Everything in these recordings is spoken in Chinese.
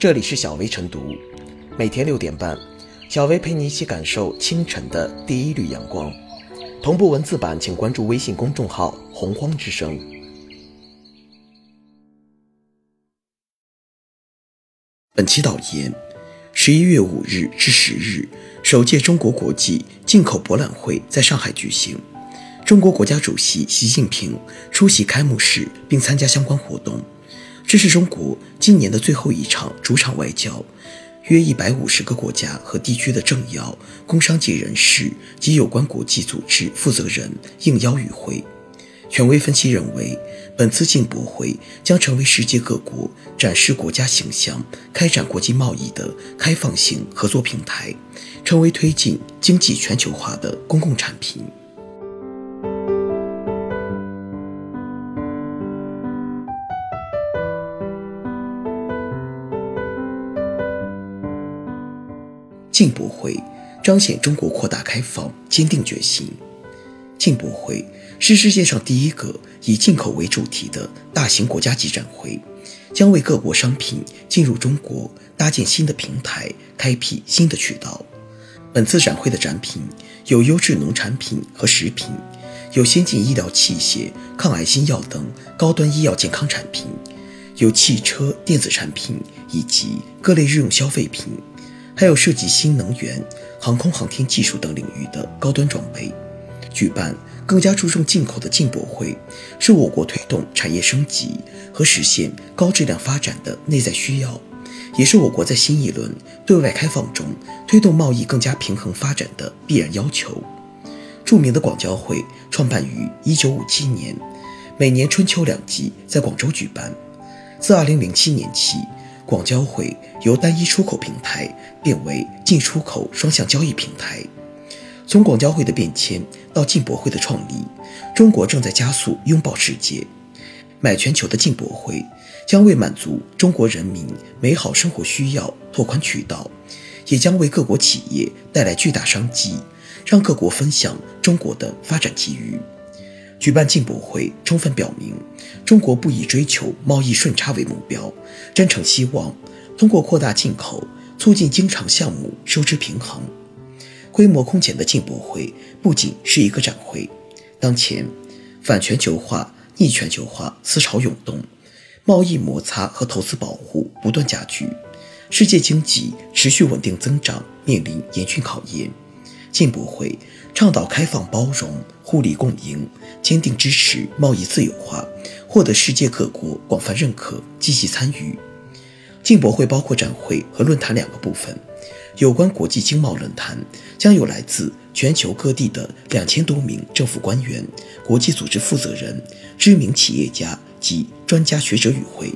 这里是小薇晨读，每天六点半，小薇陪你一起感受清晨的第一缕阳光。同步文字版，请关注微信公众号“洪荒之声”。本期导言：十一月五日至十日，首届中国国际进口博览会在上海举行。中国国家主席习近平出席开幕式并参加相关活动，这是中国今年的最后一场主场外交。约一百五十个国家和地区的政要、工商界人士及有关国际组织负责人应邀与会。权威分析认为，本次进博会将成为世界各国展示国家形象、开展国际贸易的开放性合作平台，成为推进经济全球化的公共产品。进博会彰显中国扩大开放坚定决心。进博会是世界上第一个以进口为主题的大型国家级展会，将为各国商品进入中国搭建新的平台，开辟新的渠道。本次展会的展品有优质农产品和食品，有先进医疗器械、抗癌新药等高端医药健康产品，有汽车电子产品以及各类日用消费品。还有涉及新能源、航空航天技术等领域的高端装备。举办更加注重进口的进博会，是我国推动产业升级和实现高质量发展的内在需要，也是我国在新一轮对外开放中推动贸易更加平衡发展的必然要求。著名的广交会创办于1957年，每年春秋两季在广州举办。自2007年起，广交会由单一出口平台变为进出口双向交易平台。从广交会的变迁到进博会的创立，中国正在加速拥抱世界。买全球的进博会将为满足中国人民美好生活需要拓宽渠道，也将为各国企业带来巨大商机，让各国分享中国的发展机遇。举办进博会，充分表明中国不以追求贸易顺差为目标，真诚希望通过扩大进口，促进经常项目收支平衡。规模空前的进博会不仅是一个展会，当前反全球化、逆全球化思潮涌动，贸易摩擦和投资保护不断加剧，世界经济持续稳定增长面临严峻考验。进博会倡导开放包容、互利共赢，坚定支持贸易自由化，获得世界各国广泛认可，积极参与。进博会包括展会和论坛两个部分。有关国际经贸论坛将有来自全球各地的两千多名政府官员、国际组织负责人、知名企业家及专家学者与会。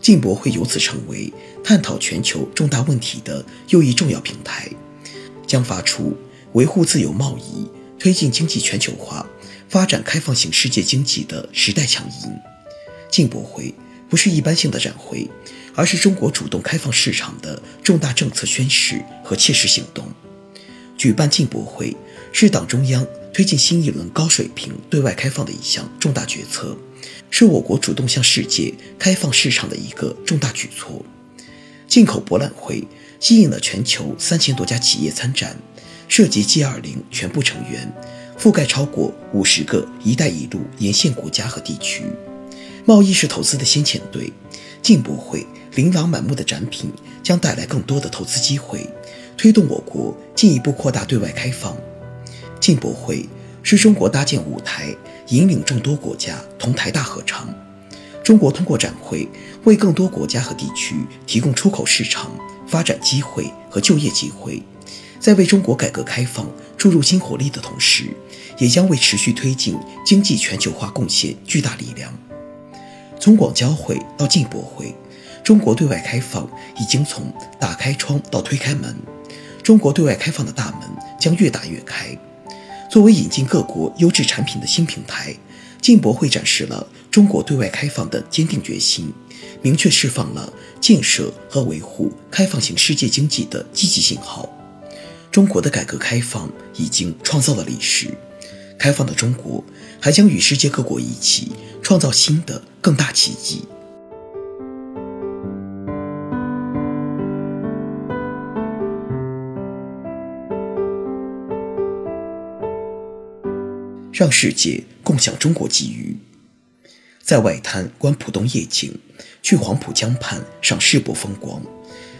进博会由此成为探讨全球重大问题的又一重要平台。将发出维护自由贸易、推进经济全球化、发展开放型世界经济的时代强音。进博会不是一般性的展会，而是中国主动开放市场的重大政策宣示和切实行动。举办进博会是党中央推进新一轮高水平对外开放的一项重大决策，是我国主动向世界开放市场的一个重大举措。进口博览会。吸引了全球三千多家企业参展，涉及 G20 全部成员，覆盖超过五十个“一带一路”沿线国家和地区。贸易是投资的先遣队，进博会琳琅满目的展品将带来更多的投资机会，推动我国进一步扩大对外开放。进博会是中国搭建舞台，引领众多国家同台大合唱。中国通过展会为更多国家和地区提供出口市场。发展机会和就业机会，在为中国改革开放注入新活力的同时，也将为持续推进经济全球化贡献巨大力量。从广交会到进博会，中国对外开放已经从打开窗到推开门，中国对外开放的大门将越打越开。作为引进各国优质产品的新平台，进博会展示了中国对外开放的坚定决心。明确释放了建设和维护开放型世界经济的积极信号。中国的改革开放已经创造了历史开放的中国还将与世界各国一起创造新的更大奇迹。让世界共享中国机遇在外滩观浦东夜景去黄浦江畔赏世博风光。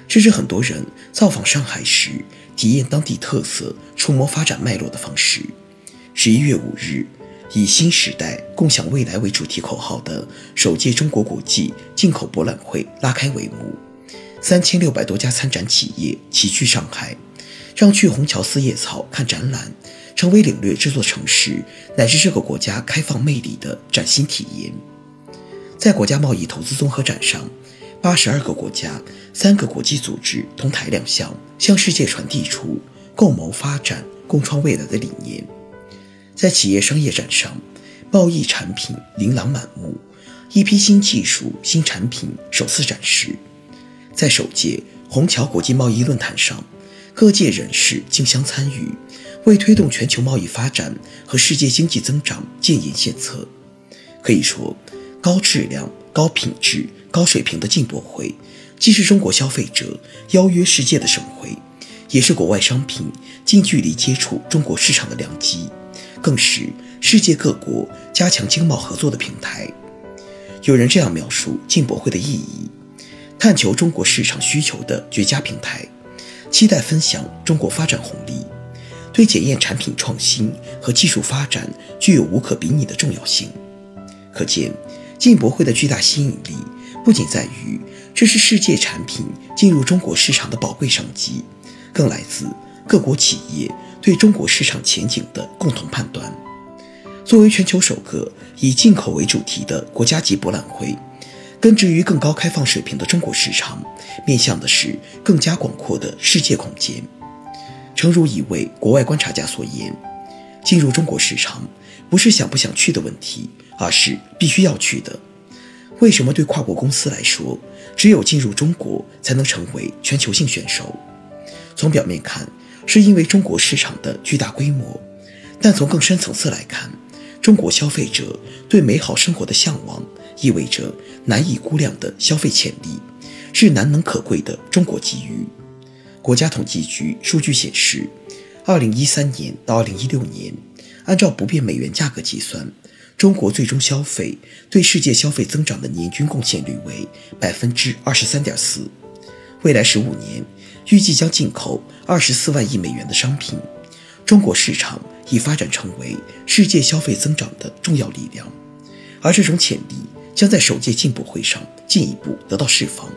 这是很多人造访上海时体验当地特色、触摸发展脉络的方式。十一月五日，以“新时代共享未来”为主题口号的首届中国国际进口博览会拉开帷幕，三千六百多家参展企业齐聚上海，让去虹桥四叶草看展览。成为领略这座城市乃至这个国家开放魅力的崭新体验。在国家贸易投资综合展上，八十二个国家、三个国际组织同台亮相，向世界传递出共谋发展、共创未来的理念。在企业商业展上，贸易产品琳琅满目，一批新技术、新产品首次展示。在首届虹桥国际贸易论坛上，各界人士竞相参与。为推动全球贸易发展和世界经济增长建言献策，可以说，高质量、高品质、高水平的进博会，既是中国消费者邀约世界的盛会，也是国外商品近距离接触中国市场的良机，更是世界各国加强经贸合作的平台。有人这样描述进博会的意义：探求中国市场需求的绝佳平台，期待分享中国发展红利。对检验产品创新和技术发展具有无可比拟的重要性。可见，进博会的巨大吸引力不仅在于这是世界产品进入中国市场的宝贵商机，更来自各国企业对中国市场前景的共同判断。作为全球首个以进口为主题的国家级博览会，根植于更高开放水平的中国市场，面向的是更加广阔的世界空间。诚如一位国外观察家所言，进入中国市场不是想不想去的问题，而是必须要去的。为什么对跨国公司来说，只有进入中国才能成为全球性选手？从表面看，是因为中国市场的巨大规模；但从更深层次来看，中国消费者对美好生活的向往，意味着难以估量的消费潜力，是难能可贵的中国机遇。国家统计局数据显示，二零一三年到二零一六年，按照不变美元价格计算，中国最终消费对世界消费增长的年均贡献率为百分之二十三点四。未来十五年，预计将进口二十四万亿美元的商品，中国市场已发展成为世界消费增长的重要力量，而这种潜力将在首届进博会上进一步得到释放。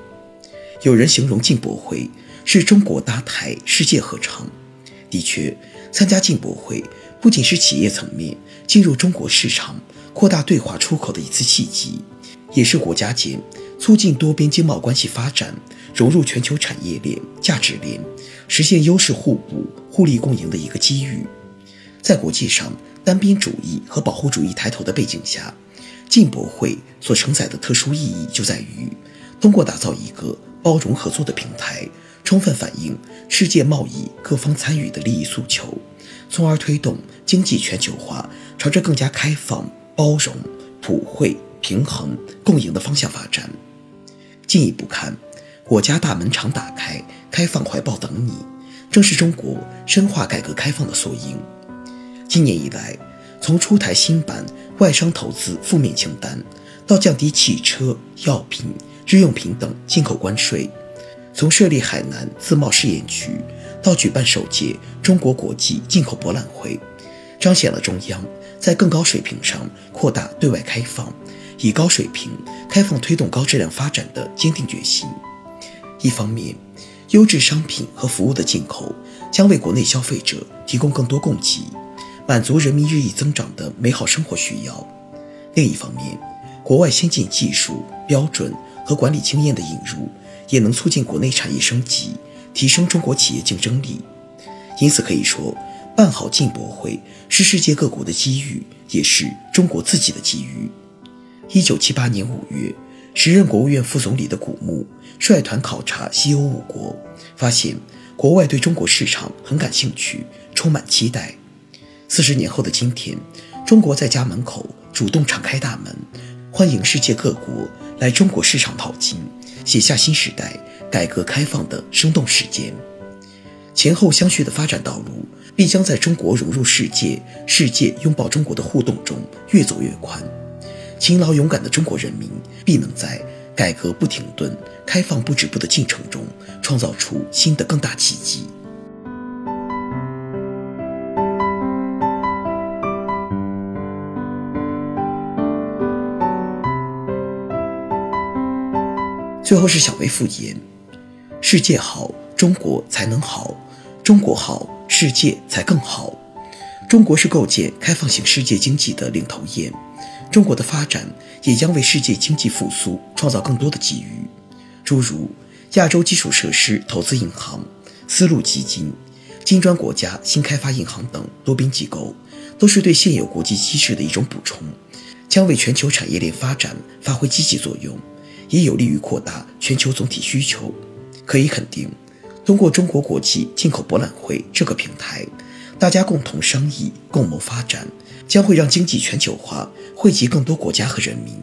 有人形容进博会。是中国搭台世界合唱。的确，参加进博会不仅是企业层面进入中国市场、扩大对华出口的一次契机，也是国家间促进多边经贸关系发展、融入全球产业链、价值链、实现优势互补、互利共赢的一个机遇。在国际上单边主义和保护主义抬头的背景下，进博会所承载的特殊意义就在于，通过打造一个包容合作的平台。充分反映世界贸易各方参与的利益诉求，从而推动经济全球化朝着更加开放、包容、普惠、平衡、共赢的方向发展。进一步看，我家大门常打开，开放怀抱等你，正是中国深化改革开放的缩影。今年以来，从出台新版外商投资负面清单，到降低汽车、药品、日用品等进口关税。从设立海南自贸试验区，到举办首届中国国际进口博览会，彰显了中央在更高水平上扩大对外开放，以高水平开放推动高质量发展的坚定决心。一方面，优质商品和服务的进口将为国内消费者提供更多供给，满足人民日益增长的美好生活需要；另一方面，国外先进技术标准和管理经验的引入。也能促进国内产业升级，提升中国企业竞争力。因此可以说，办好进博会是世界各国的机遇，也是中国自己的机遇。一九七八年五月，时任国务院副总理的古牧率团考察西欧五国，发现国外对中国市场很感兴趣，充满期待。四十年后的今天，中国在家门口主动敞开大门，欢迎世界各国来中国市场淘金。写下新时代改革开放的生动实践。前后相续的发展道路，必将在中国融入世界、世界拥抱中国的互动中越走越宽。勤劳勇敢的中国人民，必能在改革不停顿、开放不止步的进程中，创造出新的更大奇迹。最后是小微复言：世界好，中国才能好；中国好，世界才更好。中国是构建开放型世界经济的领头雁，中国的发展也将为世界经济复苏创造更多的机遇。诸如亚洲基础设施投资银行、丝路基金、金砖国家新开发银行等多边机构，都是对现有国际机制的一种补充，将为全球产业链发展发挥积极作用。也有利于扩大全球总体需求。可以肯定，通过中国国际进口博览会这个平台，大家共同商议、共谋发展，将会让经济全球化惠及更多国家和人民。